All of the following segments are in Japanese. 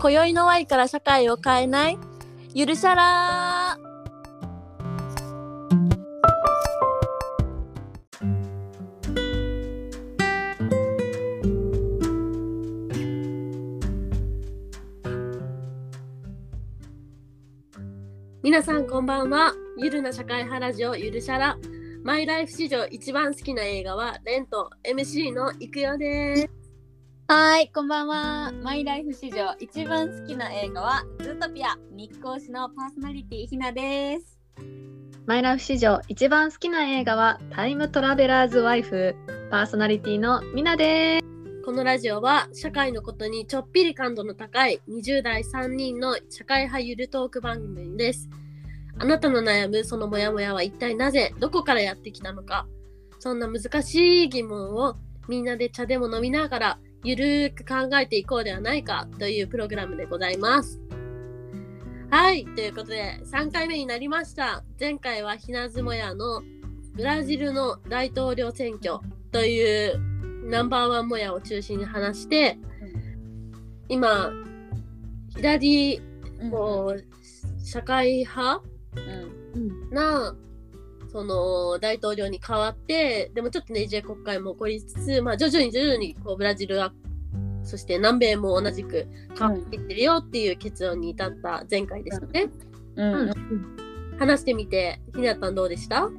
今宵のワイから社会を変えない？ゆるしゃら皆さんこんばんは。ゆるな社会派ラジオゆるしゃら。マイライフ史上一番好きな映画はレント MC のいくよです。はい、こんばんは。マイライフ史上一番好きな映画はズートピア日光市のパーソナリティひなです。マイライフ史上一番好きな映画はタイムトラベラーズワイフパーソナリティのミナです。このラジオは社会のことにちょっぴり感度の高い20代3人の社会派ゆるトーク番組です。あなたの悩むそのモヤモヤは一体なぜどこからやってきたのかそんな難しい疑問をみんなで茶でも飲みながらゆるーく考えていこうではないかというプログラムでございます。はい、ということで3回目になりました。前回はひなずもやのブラジルの大統領選挙というナンバーワンもやを中心に話して、今、左、こう、社会派うん、な、その大統領に変わって、でもちょっとね、J 国会も起こりつつ、まあ徐々に徐々にこうブラジルは、そして南米も同じく変わっていってるよっていう結論に至った前回ですね。うん。うん。話してみて、ひなたんどうでした？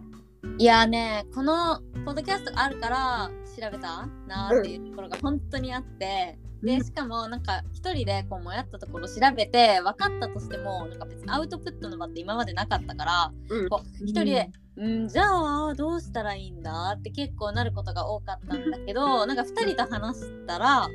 いやね、このポッドキャストがあるから調べた？なーっていうところが本当にあって、でしかもなんか一人でこうもやったところ調べて分かったとしてもなんか別にアウトプットの場って今までなかったからうん。こう一人で、うん、じゃあどうしたらいいんだって結構なることが多かったんだけどなんか2人と話したら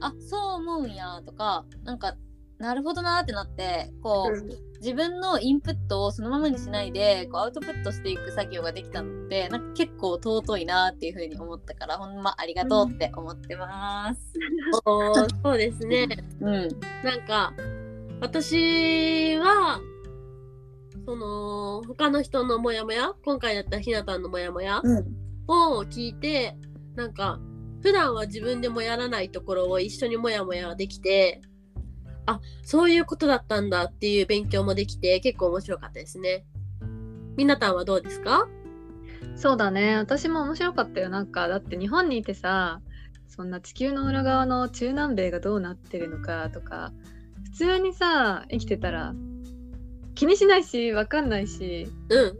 あそう思うんやとかなんかなるほどなってなってこう、自分のインプットをそのままにしないでこうアウトプットしていく作業ができたのでなんか結構尊いなっていうふうに思ったからほんまありがとうって思ってます。おーそうですね。うん、なんか私はその他の人のモヤモヤ今回だったらひなたんのモヤモヤうん、を聞いてなんか普段は自分でもやらないところを一緒にモヤモヤできてあそういうことだったんだっていう勉強もできて結構面白かったですね。みなたんはどうですか？そうだね。私も面白かったよ。なんかだって日本にいてさ、そんな地球の裏側の中南米がどうなってるのかとか、普通にさ生きてたら気にしないしわかんないし、うん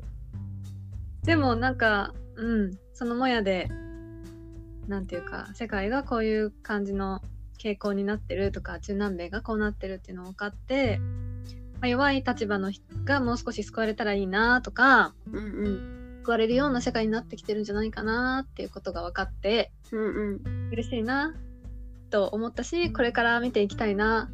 でもなんかうんそのもやでなんていうか世界がこういう感じの傾向になってるとか中南米がこうなってるっていうのを分かって、まあ、弱い立場の人がもう少し救われたらいいなとかうんうん救われるような世界になってきてるんじゃないかなっていうことが分かってうんうん嬉しいなと思ったしこれから見ていきたいな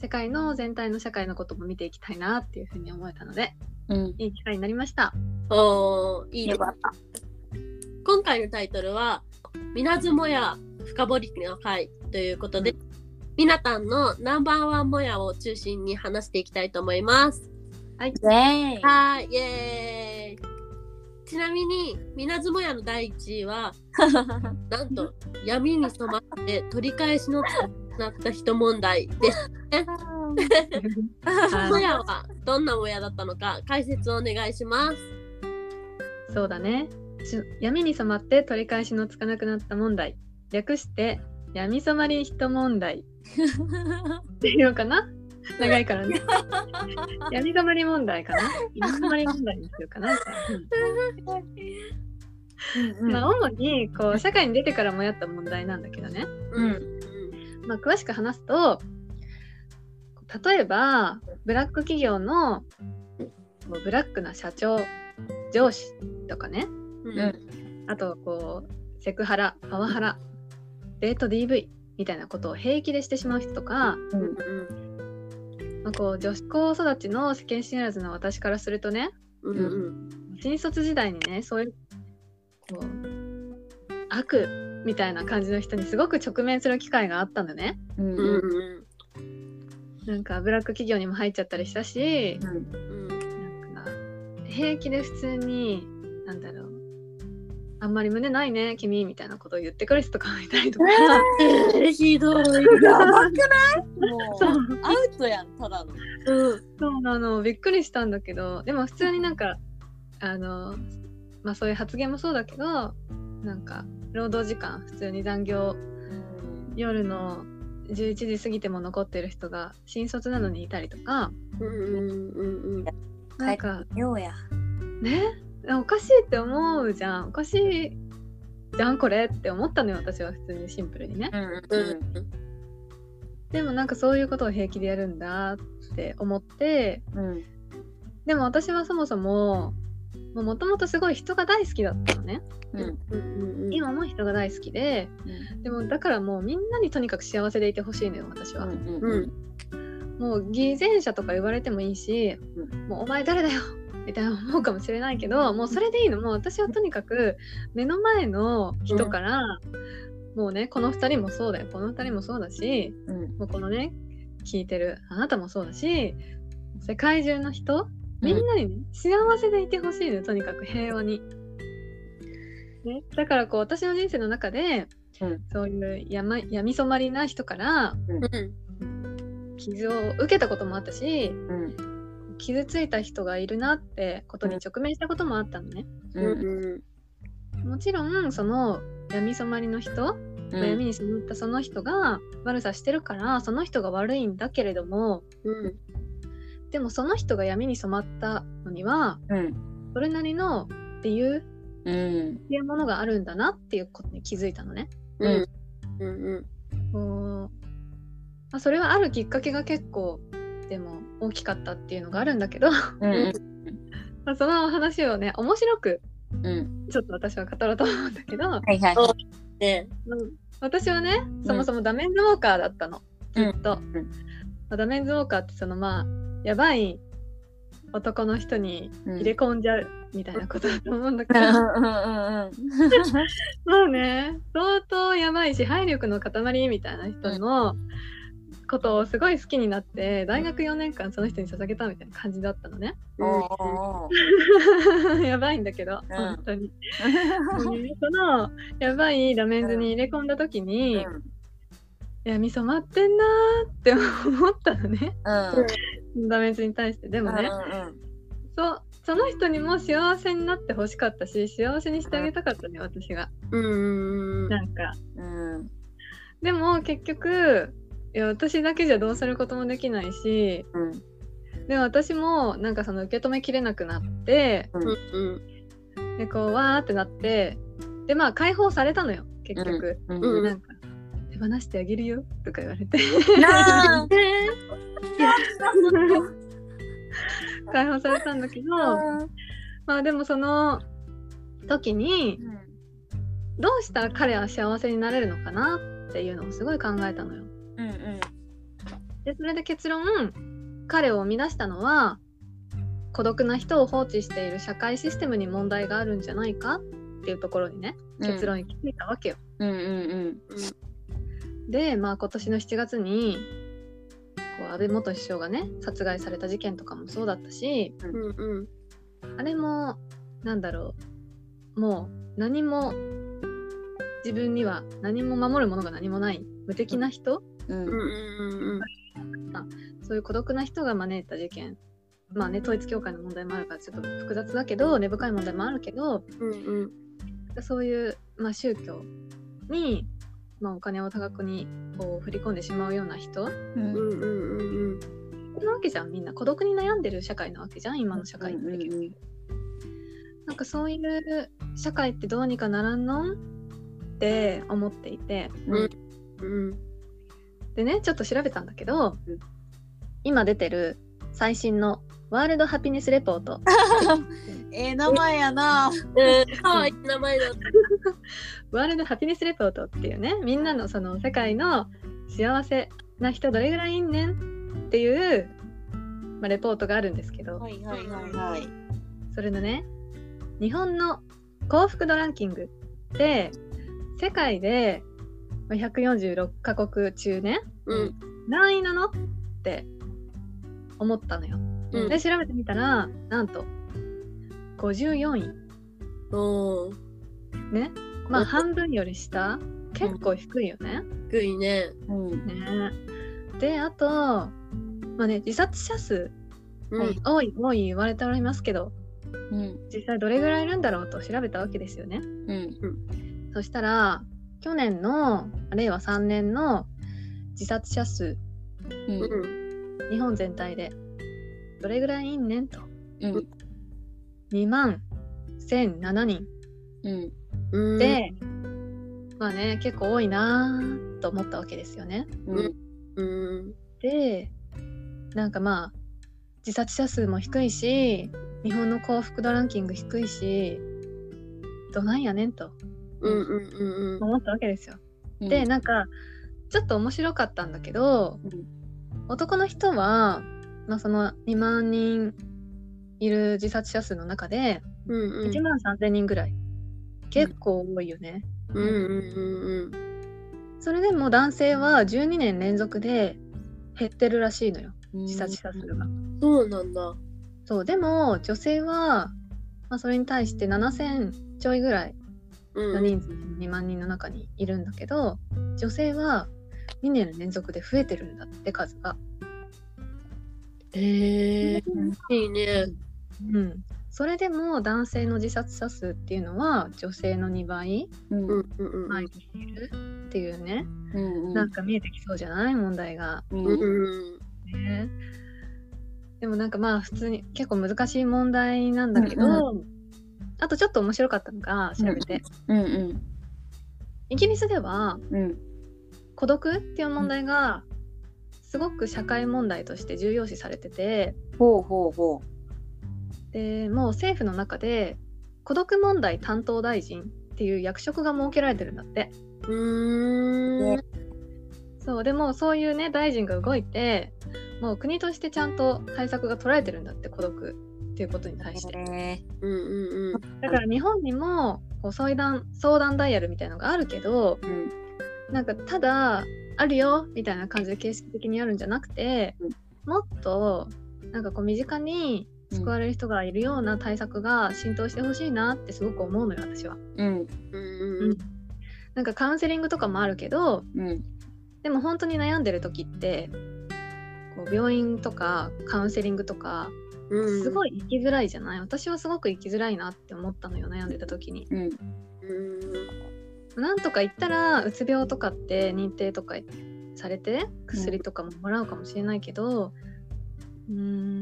世界の全体の社会のことも見ていきたいなっていうふうに思えたのでうん、いい機会になりました。おーいいですよかった。今回のタイトルは「みなずもや深掘りの会」ということで、みなたんのナンバーワンもやを中心に話していきたいと思います。はい、ねはい、イエーイちなみに、みなずもやの第1位は、なんと闇に染まって取り返しのつかなった人問題です。は いもやはどんなもやだったのか解説をお願いします。そうだね。し闇に染まって取り返しのつかなくなった問題。略して闇染まり人問題 っていうのかな？長いからね。闇染まり問題かな？闇染まり問題にするかな、うんまあ、主にこう社会に出てからもやった問題なんだけどね。うん。まあ、詳しく話すと例えばブラック企業のブラックな社長上司とかねうん。うんあとこうセクハラパワハラデート DV みたいなことを平気でしてしまう人とか、うんうん。まあ、こう女子高育ちの世間知らずの私からするとねうん。うん。新卒時代にねそういうこう悪みたいな感じの人にすごく直面する機会があったんだね。うんうん。うん。なんかブラック企業にも入っちゃったりしたし、うん。なんか平気で普通になんだろうあんまり胸ないね君みたいなことを言ってくる人とかもいたりとか、えー、ひどい。やばくない？もそう。うアウトやんただの。うん。そうなのびっくりしたんだけど。でも普通になんかあのまあそういう発言もそうだけどなんか労働時間普通に残業夜の11時過ぎても残ってる人が新卒なのにいたりとか。うんうんうんなんかようや。ね？おかしいって思うじゃん。おかしいじゃんこれって思ったのよ私は普通にシンプルにね。うんうんうんでもなんかそういうことを平気でやるんだって思ってうん。でも私はそもそももともとすごい人が大好きだったのね。うん。うんうんうん。今も人が大好きででもだからもうみんなにとにかく幸せでいてほしいのよ私は、うんもう偽善者とか言われてもいいし、うもうお前誰だよみたいな思うかもしれないけどもうそれでいいの。もう私はとにかく目の前の人から、もうねこの2人もそうだよ。この2人もそうだしうん。もうこのね聞いてるあなたもそうだし世界中の人みんなにね、幸せでいてほしいのよとにかく平和に。ね、だからこう私の人生の中で、うん。そういう闇闇染まりな人からうん。傷を受けたこともあったしうん傷ついた人がいるなってことに直面したこともあったのね。うん。うんもちろんその闇染まりの人、闇に染まったその人が悪さしてるからその人が悪いんだけれどもうん。でもその人が闇に染まったのにはうん。それなりの理由うん。っていうものがあるんだなっていうことに気づいたのね。うんうん。こうまあ、それはあるきっかけが結構でも大きかったっていうのがあるんだけどうん まあその話をね面白くうん。ちょっと私は語ろうと思うんだけど、はいはい。ね。うん。私はねそもそもダメンズウォーカーだったの。ずっと、ん。まあダメンズウォーカーってそのまあやばい男の人に入れ込んじゃうみたいなことだと思うんだけど、まあね。相当やばい支配力の塊みたいな人のことをすごい好きになって大学4年間その人に捧げたみたいな感じだったのね。うん。やばいんだけど、うん。本当に。そのやばいダメンズに入れ込んだ時に、いやみそまってんなーって思ったのね。ダメンズに対して。でもね、そうその人にも幸せになってほしかったし幸せにしてあげたかったね私が。うんうん。なんか。うん。でも結局いや私だけじゃどうすることもできないしうんでも私もなんかその受け止めきれなくなってうんでこうわーってなってでまあ解放されたのよ結局、うんうんなんか手放してあげるよとか言われて。解放されたんだけどまあでもその時にどうしたら彼は幸せになれるのかなっていうのをすごい考えたのよ。うんうん。でそれで結論彼を生み出したのは孤独な人を放置している社会システムに問題があるんじゃないかっていうところにね結論に気づいたわけよ。うんうんでまあ今年の7月にこう安倍元首相がね殺害された事件とかもそうだったしうんうん。あれもなんだろう。もう何も自分には何も守るものが何もない無敵な人、うん。うんうんそういう孤独な人が招いた事件。まあね統一教会の問題もあるからちょっと複雑だけど根深い問題もあるけどうんうんそういう、まあ、宗教に、まあ、お金を多額にこう振り込んでしまうような人。うん。うんうんうんなわけじゃん。みんな。孤独に悩んでる社会なわけじゃん。今の社会って結局。なんかそういう社会ってどうにかならんの？って思っていて。うんでねちょっと調べたんだけど、うん。今出てる最新のワ ールドハピネスレポートええ名前やな。うん。かわいい名前だった。ワールドハピネスレポートっていうねみんなのその世界の幸せな人どれぐらいいんねんっていう、まあ、レポートがあるんですけど、はいはいはいはい。それのね日本の幸福度ランキングで世界でまあ146カ国中ね。うん。何位なの？って思ったのよ。うん。で調べてみたらなんと54位。おー。ね？まあ半分より下？結構低いよね。低いね。うん。ね。であとまあね自殺者数。うん。はい多い多い言われておりますけどうん。実際どれぐらいいるんだろうと調べたわけですよね。うん。そしたら去年の令和3年の自殺者数うん。うん日本全体でどれぐらいいんねんと。うん。2万1007人。うん。うん。で、まあね結構多いなーと思ったわけですよね。うん。うん。でなんかまあ自殺者数も低いし日本の幸福度ランキング低いしどないやねんとうんうんうん思ったわけですよ。うんでなんかちょっと面白かったんだけど男の人は、まあ、その2万人いる自殺者数の中でうんうん1万3000人ぐらい、結構多いよね。うんうんうんそれでも男性は12年連続で減ってるらしいのよ自殺者数が。うんそうなんだ。そうでも女性は、まあ、それに対して7000ちょいぐらいうんの人数2万人の中にいるんだけど女性は2年連続で増えてるんだって数が。へえいいね。うん、それでも男性の自殺者数っていうのは女性の2倍うんうんうん。うん前にいるっていうね、うんなんか見えてきそうじゃない？問題が。うんうん。ね、でもなんかまあ普通に結構難しい問題なんだけど、うあとちょっと面白かったのが調べて、うんうん。イギリスではうん。孤独っていう問題がすごく社会問題として重要視されててほうほうほでもう政府の中で孤独問題担当大臣っていう役職が設けられてるんだって。うーん。そうでもそういうね大臣が動いてもう国としてちゃんと対策が取られてるんだって孤独っていうことにう対して。へうんうんうん。だから日本にもこう相談相談ダイヤルみたいのがあるけどーうん。なんかただあるよみたいな感じで形式的にあるんじゃなくて、うん。もっとなんかこう身近に救われる人がいるような対策が浸透してほしいなってすごく思うのよ私は。うん。うんなんかカウンセリングとかもあるけどうん。でも本当に悩んでる時ってこう病院とかカウンセリングとかうんすごい生きづらいじゃない、私はすごく生きづらいなって思ったのよ悩んでた時に。うん。うん。なんとか言ったらうつ病とかって認定とかされて薬とかももらうかもしれないけど、うー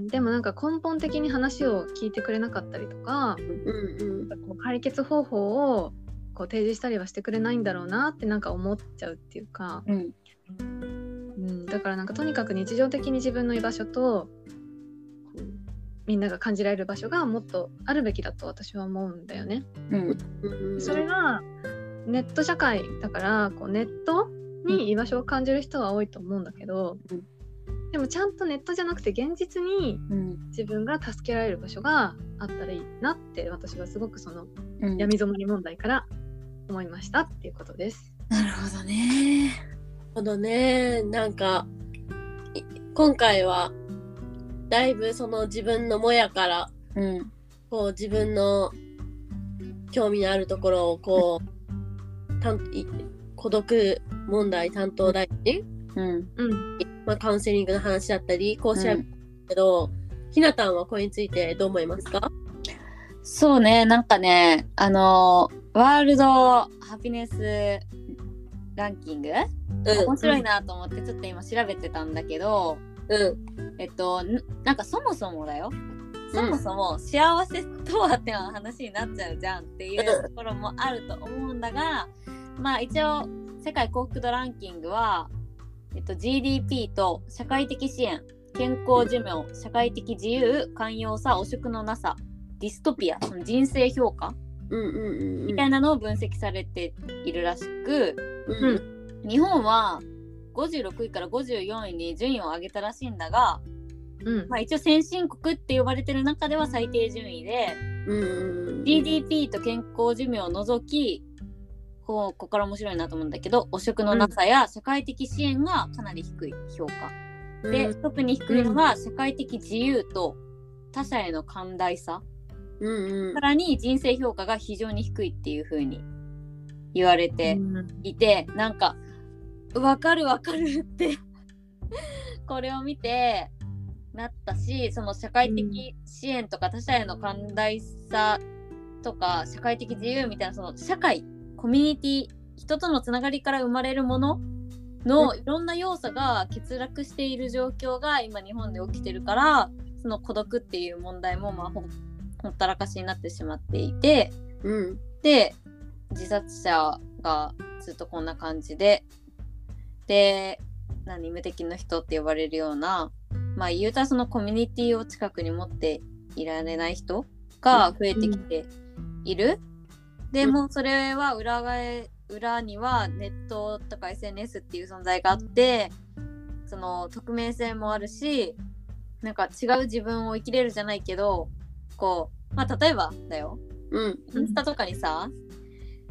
ん。でもなんか根本的に話を聞いてくれなかったりとかうんうん。こう解決方法をこう提示したりはしてくれないんだろうなってなんか思っちゃうっていうか、うん。うん、だからなんかとにかく日常的に自分の居場所とみんなが感じられる場所がもっとあるべきだと私は思うんだよね。うん。うん。それがネット社会だからこうネットに居場所を感じる人は多いと思うんだけど、うん。でもちゃんとネットじゃなくて現実にうん。自分が助けられる場所があったらいいなって私はすごくそのうん。闇染まり問題から思いましたっていうことです。なるほどね。ほどね。なんかい今回はだいぶその自分のもやからうん。こう自分の興味のあるところをこうたんい孤独問題担当大臣、うん。うん、まあ、カウンセリングの話だったりこう調べたけど、ひなたんはこれについてどう思いますか？そうねなんかねあのワールドハピネスランキング？うん。面白いなと思ってちょっと今調べてたんだけど、うん。えっとんなんかそもそもだよ。そもそも幸せとはって話になっちゃうじゃんっていうところもあると思うんだがまあ一応世界幸福度ランキングは、えっと、GDP と社会的支援健康寿命社会的自由寛容さ汚職のなさディストピアその人生評価うんうんうんうん。みたいなのを分析されているらしく、うん。日本は56位から54位に順位を上げたらしいんだが、うん。まあ、一応先進国って呼ばれてる中では最低順位で、うん。うん GDP と健康寿命を除きこうここから面白いなと思うんだけど汚職のなさや社会的支援がかなり低い評価、で、特に低いのが社会的自由と他者への寛大さ。うんうん。さらに人生評価が非常に低いっていう風に言われていて、なんか分かる分かるって。これを見てなったしその社会的支援とか他者への寛大さとか社会的自由みたいなその社会コミュニティ人とのつながりから生まれるもののいろんな要素が欠落している状況が今日本で起きてるからその孤独っていう問題もまあほんほったらかしになってしまっていて。うん。で自殺者がずっとこんな感じでで何無敵の人って呼ばれるようなまあ言うたらそのコミュニティを近くに持っていられない人が増えてきている。でうん。もうそれは裏側裏にはネットとか SNS っていう存在があってその匿名性もあるしなんか違う自分を生きれるじゃないけどこうまあ例えばだよ。うん。インスタとかにさ、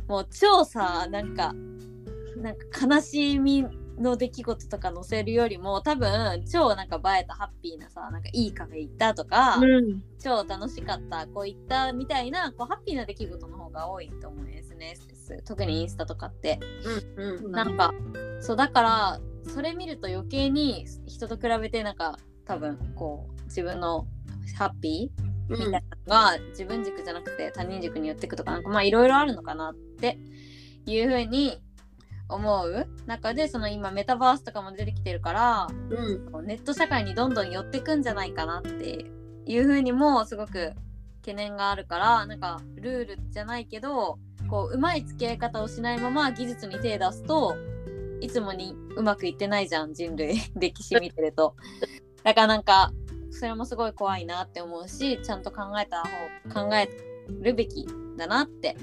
もう超さなんかなんか悲しみの出来事とか載せるよりも多分超なんか映えたハッピーなさなんかいいカフェ行ったとか、うん。超楽しかったこういったみたいなこうハッピーな出来事の方が多いと思う SNS 特にインスタとかって。うんうんなんかそうだからそれ見ると余計に人と比べてなんか多分こう自分のハッピーみたいなのが自分軸じゃなくて他人軸に寄ってくとかなんかまあいろいろあるのかなっていうふうに思う中でその今メタバースとかも出てきてるからうんネット社会にどんどん寄ってくんじゃないかなっていうふうにもすごく懸念があるからなんかルールじゃないけどこううまい付き合い方をしないまま技術に手出すといつもにうまくいってないじゃん人類 歴史見てると。だからなんかそれもすごい怖いなって思うしちゃんと考えた方考えるべきだなって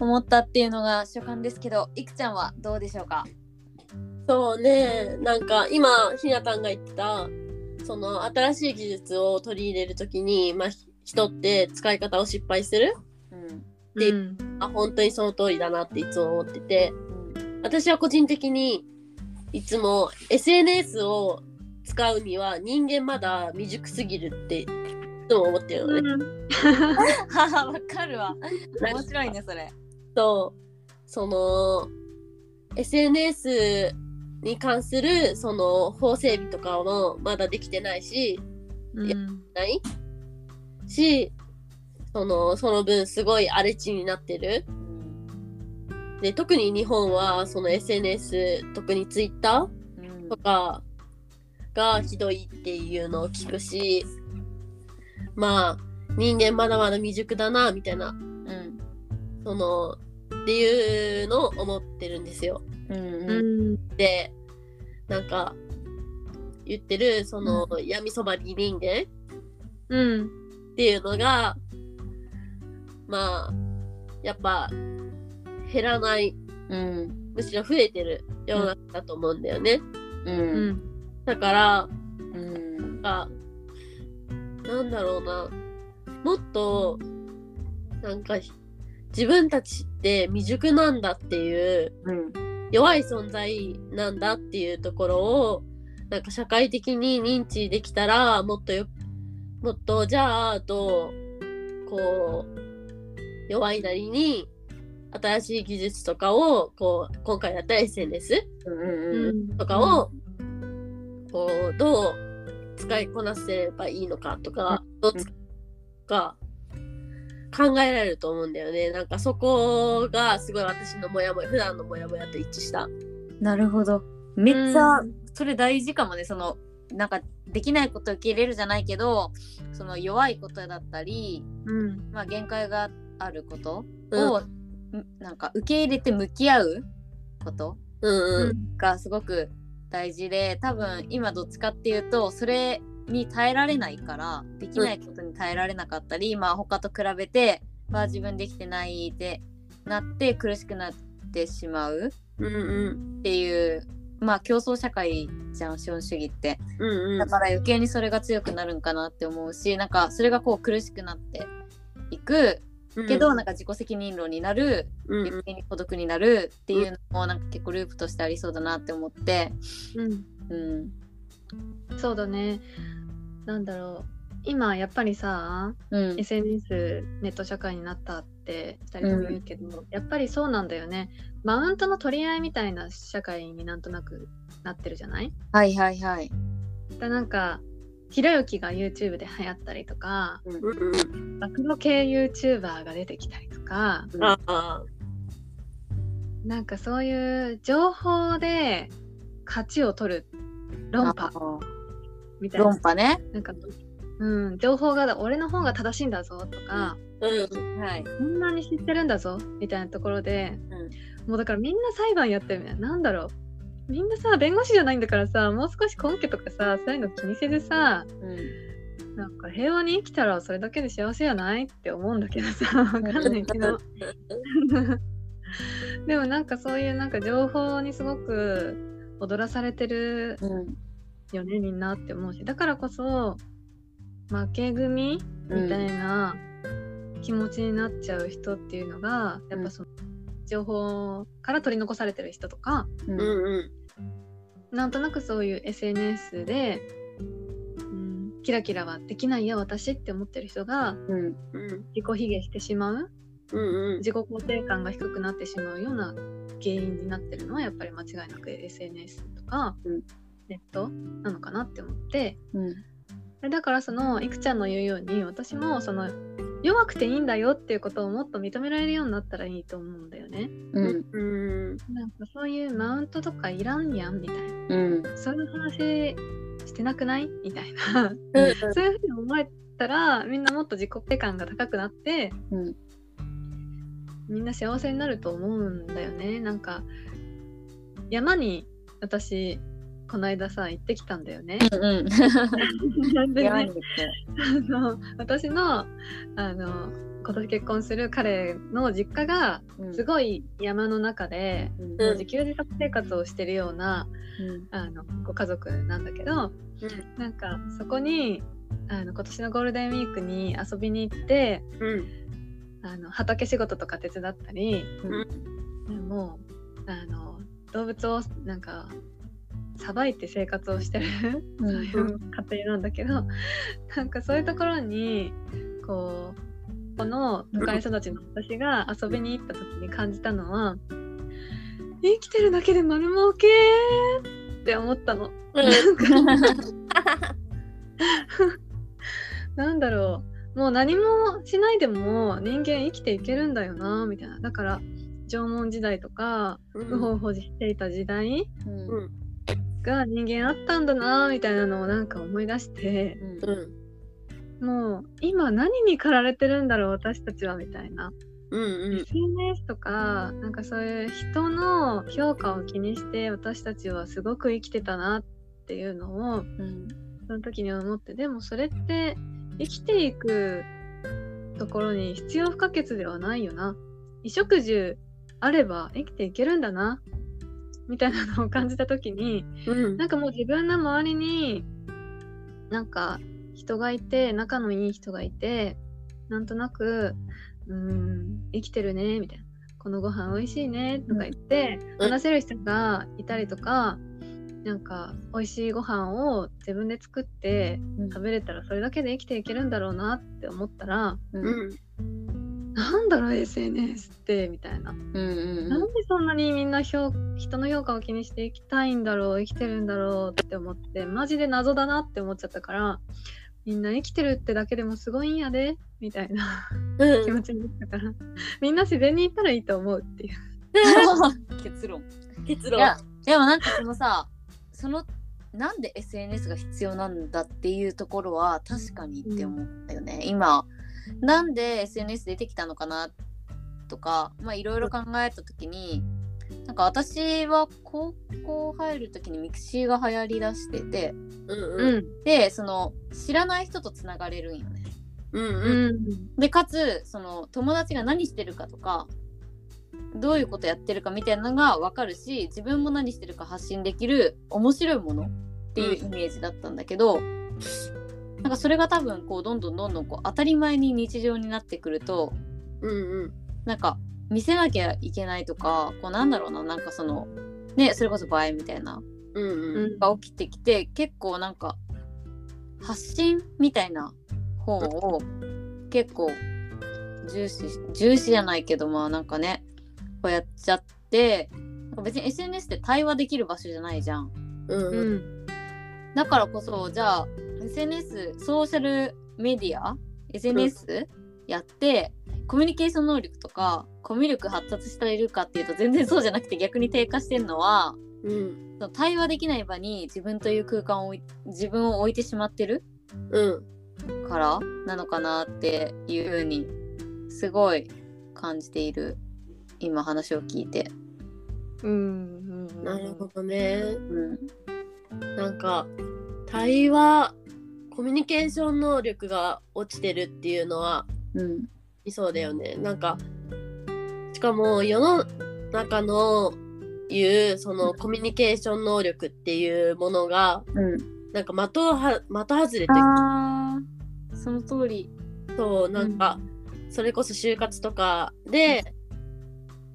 思ったっていうのが所感ですけどいくちゃんはどうでしょうか？そうねなんか今ひなたんが言ってたその新しい技術を取り入れるときに、まあ、ひ人って使い方を失敗するうん。でうん。あ本当にその通りだなっていつも思ってて私は個人的にいつも SNS を使うには人間まだ未熟すぎるっていつも思ってるのね。はは わかるわ。面白いねそれとその SNS に関するその法整備とかもまだできてないしうん。ないしそのその分すごい荒れ地になってる。で特に日本はその SNS 特に Twitter うん。とかがひどいっていうのを聞くしまあ人間まだまだ未熟だなみたいな。うん。そのっていうのを思ってるんですよ。うんううん。んでなんか言ってるその闇そばり人間っうん。ていうのがまあやっぱ減らないうん。むしろ増えてる世の中だと思うんだよね。ううん。んだからうんかなんだろうな。もっとなんか自分たちって未熟なんだっていううん弱い存在なんだっていうところをなんか社会的に認知できたらもっとよもっとじゃあどうこう弱いなりに新しい技術とかをこう今回だったら SNS うんとかをこうどう使いこなせればいいのかとか、どう使うか考えられると思うんだよね。なんかそこがすごい私のモヤモヤ普段のモヤモヤと一致した。なるほど。めっちゃうんそれ大事かもね。そのなんかできないこと受け入れるじゃないけどその弱いことだったりうん。まあ限界があることうん。なんか受け入れて向き合うことうんうん。がすごく大事で多分今どっちかっていうとそれに耐えられないからできないことに耐えられなかったり、まあ他と比べてまあ自分できてないでなって苦しくなってしまううんうん。っていうまあ競争社会じゃん資本主義って。うんうん。だから余計にそれが強くなるんかなって思うしなんかそれがこう苦しくなっていく。けど、なんか自己責任論になるうんうん。余計に孤独になるっていうのもなんか結構ループとしてありそうだなって思って。うん。うん。そうだねなんだろう。今やっぱりさうん。SNS ネット社会になったって2人とも言うけど、やっぱりそうなんだよね。マウントの取り合いみたいな社会になんとなくなってるじゃない？はいはいはい。だなんかひろゆきが YouTube で流行ったりとかうん。系 YouTuber が出てきたりとかああなんかそういう情報で勝ちを取る論破みたいな。論破ね。なんか、うん、情報が俺の方が正しいんだぞとか、うん。はい。こんなに知ってるんだぞみたいなところで、うん。もうだからみんな裁判やってるみたいななんだろう。みんなさ弁護士じゃないんだからさもう少し根拠とかさそういうの気にせずさうん。なんか平和に生きたらそれだけで幸せやないって思うんだけどさ わかんないけど。でもなんかそういうなんか情報にすごく踊らされてるうんよねみんなって思うし。だからこそ負け組みたいな気持ちになっちゃう人っていうのが、やっぱその情報から取り残されてる人とかうん。うんうんなんとなくそういう SNS で、うん、キラキラはできないよ私って思ってる人がうん。うん自己卑下してしまううんうん。自己肯定感が低くなってしまうような原因になってるのはやっぱり間違いなく SNS とか、うんネットなのかなって思って。うん。でだからそのいくちゃんの言うように私もその弱くていいんだよっていうことをもっと認められるようになったらいいと思うんだよね。うん。うん。なんかそういうマウントとかいらんやんみたいな。うん。そういう話してなくないみたいな。うん。そういうふうに思えたらみんなもっと自己肯定感が高くなってうん。みんな幸せになると思うんだよねなんか山に私この間さ行ってきたんだよね。の私のあの今年結婚する彼の実家がうん。すごい山の中で、うん。自給自足生活をしてるようなうん。あのご家族なんだけどなんかそこにあの今年のゴールデンウィークに遊びに行ってうん。あの畑仕事とか手伝ったり、うん。でもあの動物をなんかさばいて生活をしてるうん。そういう家庭なんだけどなんかそういうところにこうこの都会育ちの私が遊びに行った時に感じたのは生きてるだけで丸儲け？って思ったの。なんだろう。もう何もしないでも人間生きていけるんだよなみたいな。だから縄文時代とかうん。ウホウホしていた時代うんうんが人間あったんだなみたいなのをなんか思い出してうん。もう今何に駆られてるんだろう私たちはみたいな、うんうん。SNS とかなんかそういう人の評価を気にして私たちはすごく生きてたなっていうのをうんその時に思ってでもそれって生きていくところに必要不可欠ではないよな。衣食住あれば生きていけるんだなみたいなのを感じた時にうん。なんかもう自分の周りになんか人がいて仲のいい人がいてなんとなくうーん生きてるねみたいな。このご飯美味しいねとか言って、うん。話せる人がいたりとかなんか美味しいご飯を自分で作ってうん。食べれたらそれだけで生きていけるんだろうなって思ったらなんだろう SNS ってみたいな、うんなんでそんなにみんな評人の評価を気にして生きたいんだろう生きてるんだろうって思ってマジで謎だなって思っちゃったからみんな生きてるってだけでもすごいんやでみたいなうん。気持ちになったからみんな自然に行ったらいいと思うっていう。結論。結論。いやでもなんかそのさそのなんで SNS が必要なんだっていうところは確かにって思ったよね、今なんで SNS 出てきたのかなとかまあいろいろ考えた時になんか私は高校入る時に mixi が流行りだしててうんううん。んでその知らない人とつながれるんよね。うんううん。んでかつその友達が何してるかとかどういうことやってるかみたいなのが分かるし自分も何してるか発信できる面白いものっていうイメージだったんだけど、なんかそれが多分こうどんどんどんどんこう当たり前に日常になってくるとうんうん。なんか見せなきゃいけないとかこうなんだろうななんかそのねそれこそ映えみたいなうんうん。うんが起きてきて結構なんか発信みたいな方を結構重視重視じゃないけどまあなんかねこうやっちゃって別に SNS って対話できる場所じゃないじゃん。うんううんん。だからこそじゃあ SNS ソーシャルメディア SNS、やってコミュニケーション能力とかコミュ力発達しているかっていうと全然そうじゃなくて逆に低下してるのはうん。その対話できない場に自分という空間を自分を置いてしまってるうん。からなのかなっていうふうにすごい感じている今話を聞いて。うんうん。うん。なるほどね。うん。なんか対話コミュニケーション能力が落ちてるっていうのはうん。いそうだよね。なんかしかも世の中のいうそのコミュニケーション能力っていうものがうん、なんか的をは的外れてその通り。そうなんか、それこそ就活とかで、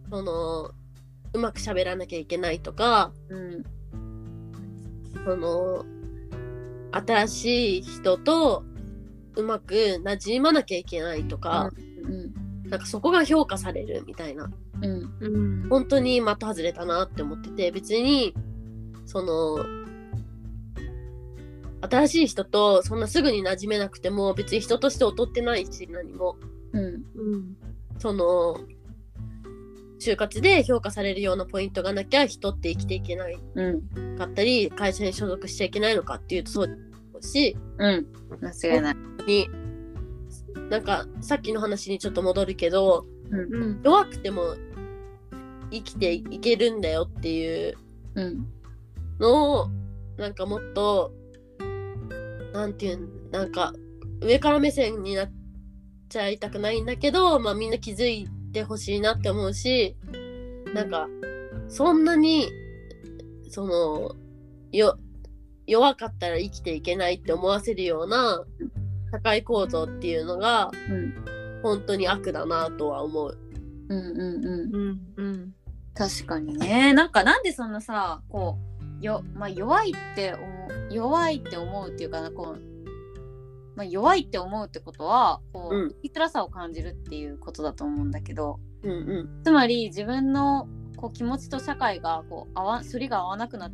そのうまく喋らなきゃいけないとかうん。その新しい人とうまく馴染まなきゃいけないとか、うんなんかそこが評価されるみたいな。うん。うん本当に的外れたなって思ってて別にその新しい人とそんなすぐに馴染めなくても別に人として劣ってないし何も。うんうん。その就活で評価されるようなポイントがなきゃ人って生きていけない。うん。かったり会社に所属しちゃいけないのかっていうとそうだし。うん。間違いない。に。なんかさっきの話にちょっと戻るけどうん。うん。弱くても生きていけるんだよっていううん。のをなんかもっとなんていうんなんか上から目線になっちゃいたくないんだけど、まあ、みんな気づいてほしいなって思うしなんかそんなにそのよ弱かったら生きていけないって思わせるような社会構造っていうのがうん。本当に悪だなとは思う。うんうんうん。うんうん。確かにね。なんかなんでそんなさこうよ、まあ、弱いって思う弱いって思うっていうかなこう、まあ、弱いって思うってことはこう、うん。生きづらさを感じるっていうことだと思うんだけど。うんうん。つまり自分のこう気持ちと社会がこう合わ反りが合わなくなっ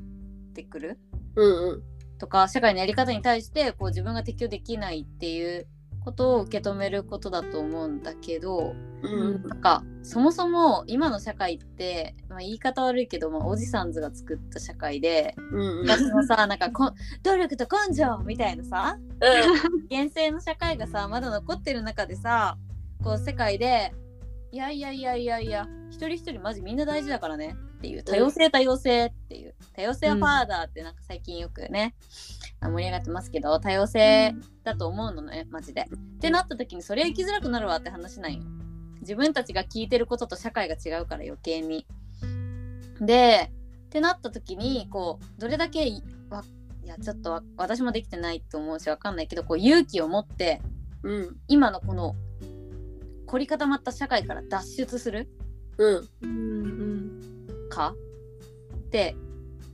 てくる？うんうん。とか社会のやり方に対してこう自分が適応できないっていうことを受け止めることだと思うんだけどうん。なんかそもそも今の社会って、まあ、言い方悪いけど、まあ、おじさんズが作った社会でうんうん。昔のさなんかこ努力と根性みたいなさ現世の社会がさまだ残ってる中でさこう世界でいやいやいやいやいや一人一人マジみんな大事だからねっていう多様性多様性っていう多様性はパーだってなんか最近よくね、あ盛り上がってますけど多様性だと思うのねマジで。ってなった時にそれは生きづらくなるわって話なんよ。自分たちが聞いてることと社会が違うから余計に。でってなった時にこうどれだけいやちょっとわ私もできてないと思うしわかんないけどこう勇気を持ってうん今のこの凝り固まった社会から脱出するうんうんか？って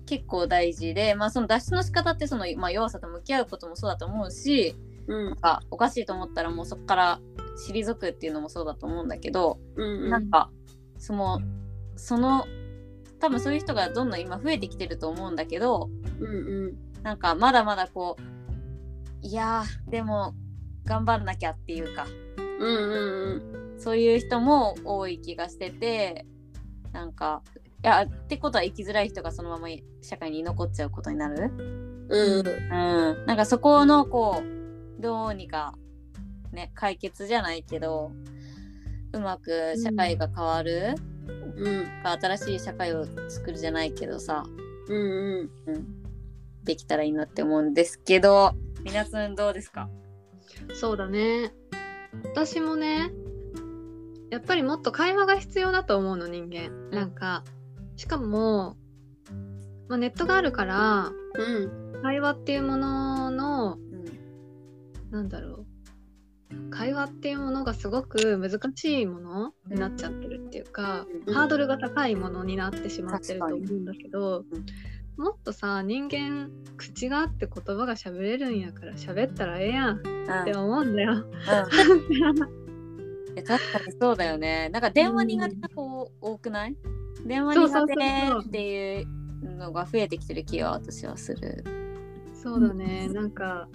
結構大事で、まあ、その脱出の仕方ってその、まあ、弱さと向き合うこともそうだと思うしうん。なんかおかしいと思ったらもうそこから退くっていうのもそうだと思うんだけど、うんなんかそのその多分そういう人がどんどん今増えてきてると思うんだけどうんうん。なんかまだまだこういやーでも頑張んなきゃっていうかうんうんそういう人も多い気がしててなんかいやってことは生きづらい人がそのまま社会に残っちゃうことになる？うん。うん。なんかそこのこうどうにかね解決じゃないけどうまく社会が変わる、うん。か新しい社会を作るじゃないけどさ、うんうん。うん、できたらいいなって思うんですけど。皆さんどうですか？そうだね。私もねやっぱりもっと会話が必要だと思うの人間、なんかしかも、まあ、ネットがあるからうん。会話っていうもののうんなんだろう。会話っていうものがすごく難しいものになっちゃってるっていうか、うん。ハードルが高いものになってしまってると思うんだけど、うん。もっとさ人間口があって言葉が喋れるんやから喋ったらええやんって思うんだよ。うんいや確かにそうだよね。なんか電話苦手な子多くない？電話苦そうそうそうそう。手っていうのが増えてきてる気が私はする。そうだね、なんか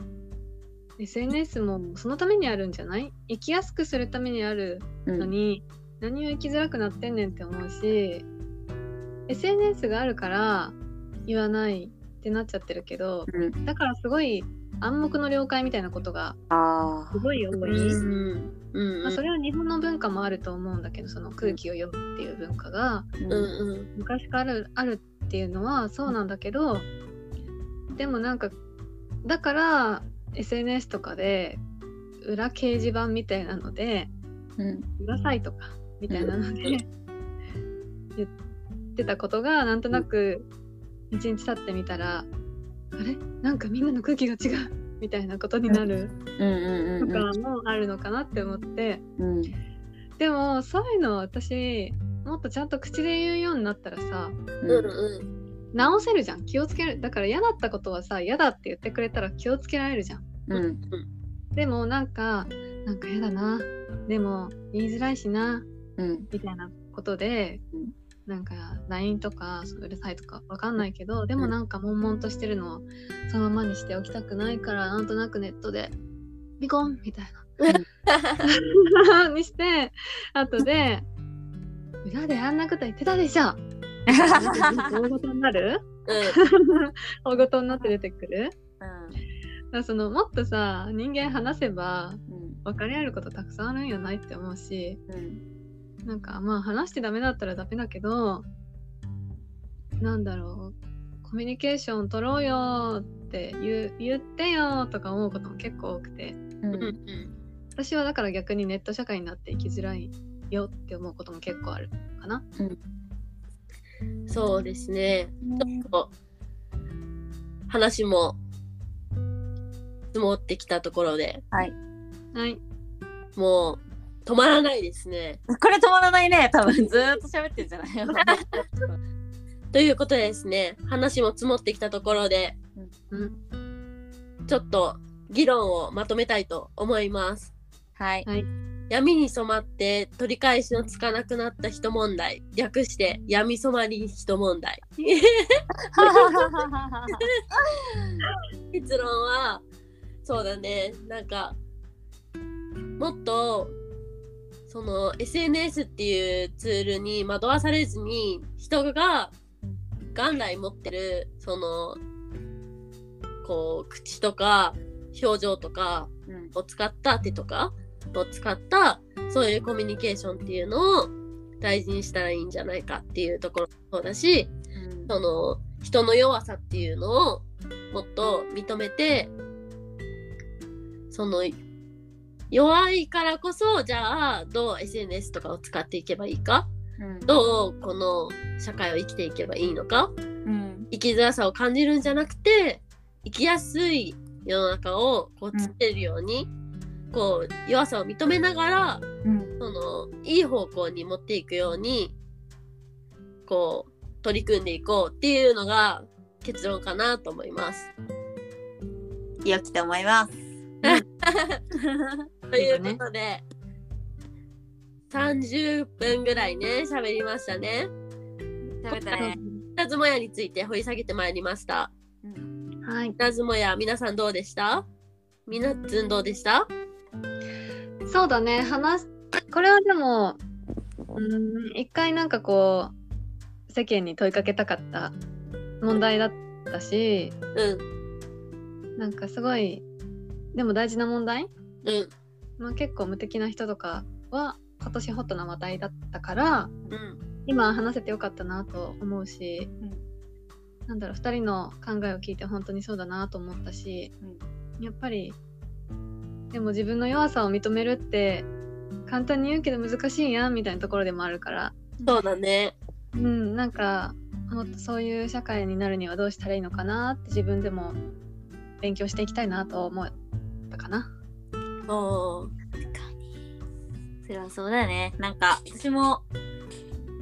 SNS もそのためにあるんじゃない？生きやすくするためにあるうん。のに、何を生きづらくなってんねんって思うし SNS があるから言わないってなっちゃってるけどうん、だからすごい暗黙の了解みたいなことがあすごい多い、うんうんまあ、それは日本の文化もあると思うんだけどその空気を読むっていう文化があ。うん。うん昔からあるあるっていうのはそうなんだけどでもなんかだから SNS とかで裏掲示板みたいなのでうん。裏サイトかみたいなので 言ってたことがなんとなく一日経ってみたらあれ？なんかみんなの空気が違う。みたいなことになる。うんうんとうん。かもあるのかなって思って。うん。でもそういうの私もっとちゃんと口で言うようになったらさうんうん。直せるじゃん。気をつける。だから嫌だったことはさ嫌だって言ってくれたら気をつけられるじゃん。うん。でもなんかなんか嫌だな。でも言いづらいしな。うん。みたいなことで、うんなんか LINE とかうるさいとかわかんないけどでもなんか悶々としてるのをそのままにしておきたくないからなんとなくネットでビコンみたいな。にして後で裏であんなこと言ってたでしょ。大ごとになる大ごとになって出てくるだからそのもっとさ人間話せばうん分かり合えることたくさんあるんやないって思うしうんなんかまあ話してダメだったらダメだけどなんだろうコミュニケーション取ろうよって言う言ってよとか思うことも結構多くて。うんうんうん私はだから逆にネット社会になって生きづらいよって思うことも結構あるかな。そうですね。ちょっと話も積もってきたところで。はい。もう止まらないですね。これ止まらないね。多分ずーっと喋ってるんじゃない？ということでですね話も積もってきたところで、うん。ちょっと議論をまとめたいと思います。はい。闇に染まって取り返しのつかなくなった人問題。略して闇染まり人問題。結論はそうだね。なんかもっとその SNS っていうツールに惑わされずに人が元来持ってるそのこう口とか表情とかうんを使った手とかを使ったそういうコミュニケーションっていうのを大事にしたらいいんじゃないかっていうところもそうだしその人の弱さっていうのをもっと認めてその弱いからこそじゃあどう SNS とかを使っていけばいいか？うん。どうこの社会を生きていけばいいのか？うん。生きづらさを感じるんじゃなくて生きやすい世の中をこう作れるように、こう弱さを認めながらうん。そのいい方向に持っていくようにこう取り組んでいこうっていうのが結論かなと思います。良きと思います ということで、30分ぐらいね喋りましたね。食べたね二つもやについて掘り下げてまいりました。はい。二つもや皆さんどうでした？みなつんどうでした？そうだね。話す、これはでも、うん、一回なんかこう、世間に問いかけたかった問題だったし、うんなんかすごい、でも大事な問題？うんまあ、結構無敵な人とかは今年ホットな話題だったからうん今話せてよかったなと思うし、なんだろう2人の考えを聞いて本当にそうだなと思ったし、やっぱりでも自分の弱さを認めるって簡単に言うけど難しいやんみたいなところでもあるから、そうだね。うん、なんかもっとそういう社会になるにはどうしたらいいのかなって自分でも勉強していきたいなと思ったかな。おーそれはそうだね。なんか私も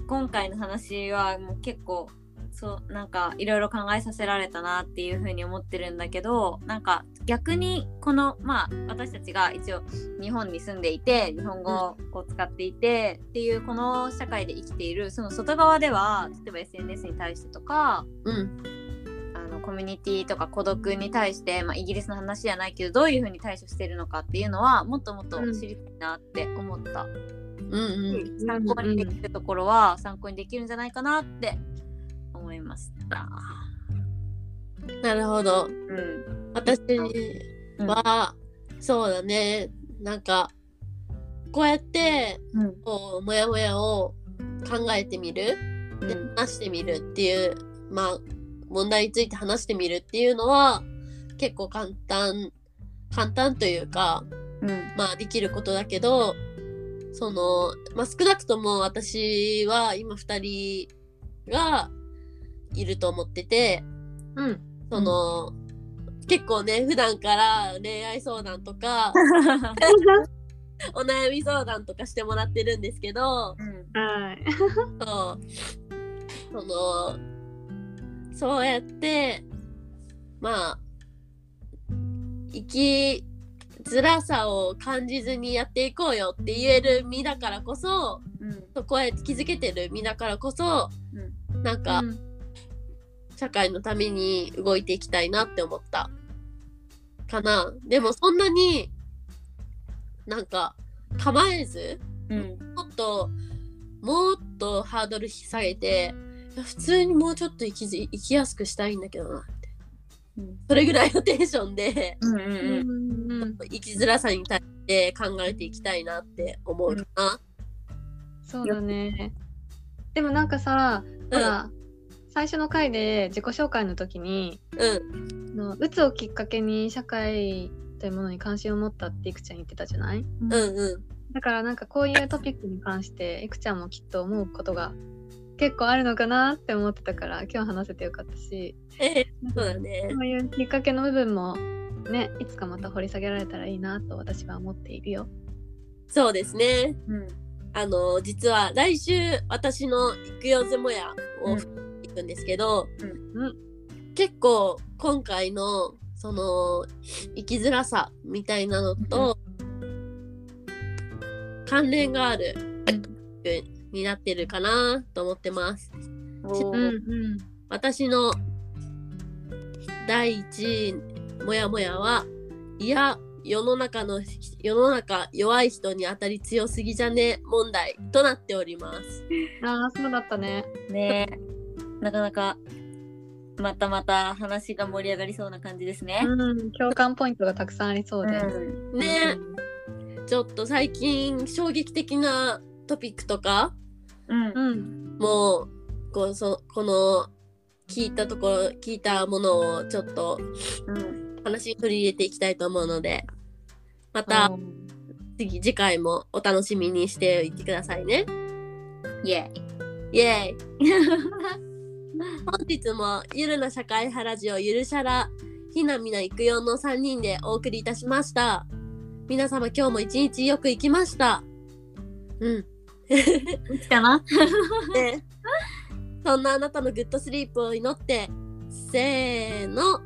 今回の話はもう結構そうなんかいろいろ考えさせられたなっていうふうに思ってるんだけどなんか逆にこのまあ私たちが一応日本に住んでいて日本語を使っていて、っていうこの社会で生きているその外側では例えば SNS に対してとかうん。のコミュニティとか孤独に対して、まあ、イギリスの話じゃないけどどういうふうに対処してるのかっていうのはもっともっと知りたいなって思った。うんうん参考にできるところは参考にできるんじゃないかなって思いました。なるほどうん。私は、そうだねなんかこうやってうん。こうモヤモヤを考えてみる？でうん。話してみるっていうまあ問題について話してみるっていうのは結構簡単簡単というかうん。まあできることだけどその、まあ、少なくとも私は今2人がいると思っててうん。その、結構ね普段から恋愛相談とか お悩み相談とかしてもらってるんですけどはいそう。そのそうやってまあ生きづらさを感じずにやっていこうよって言える身だからこそうん。そこへ気づけてる身だからこそなんかうん社会のために動いていきたいなって思ったかなでもそんなになんか構えずうん。もっともっとハードル下げて普通にもうちょっと生きず生きやすくしたいんだけどなってうん。それぐらいのテンションでうん。う。うんん生きづらさに対して考えていきたいなって思うかな。そうだねでもなんかさほら最初の回で自己紹介の時にうんつをきっかけに社会というものに関心を持ったっていくちゃん言ってたじゃない？うんうんだからなんかこういうトピックに関していくちゃんもきっと思うことが結構あるのかなって思ってたから今日話せてよかったし。えーそうだね。そういうきっかけの部分もねいつかまた掘り下げられたらいいなと私は思っているよ。そうですね。うん。あの実は来週私の行くよぜもやをうん。行くんですけど、うん。結構今回のその生きづらさみたいなのと関連があるになってるかなと思ってます。うんうん私の第一位もやもやはいや世の中の世の中弱い人に当たり強すぎじゃね問題となっております。ああそうだったね。ねえなかなかまたまた話が盛り上がりそうな感じですね。うん共感ポイントがたくさんありそうで。うんねちょっと最近衝撃的なトピックとかうんうんもうこうそこの聞いたところ聞いたものをちょっとうん話に取り入れていきたいと思うのでまた次次回もお楽しみにしていてくださいね。イエイエーイ本日もゆるな社会派ラジオゆるしゃらひなみな行くよの3人でお送りいたしました。皆様今日も一日よく行きました。うん。イ来たな。でそんなあなたのグッドスリープを祈ってせーの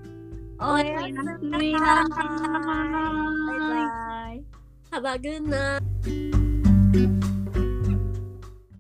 おやすみなさい。バイバイ。Have a good night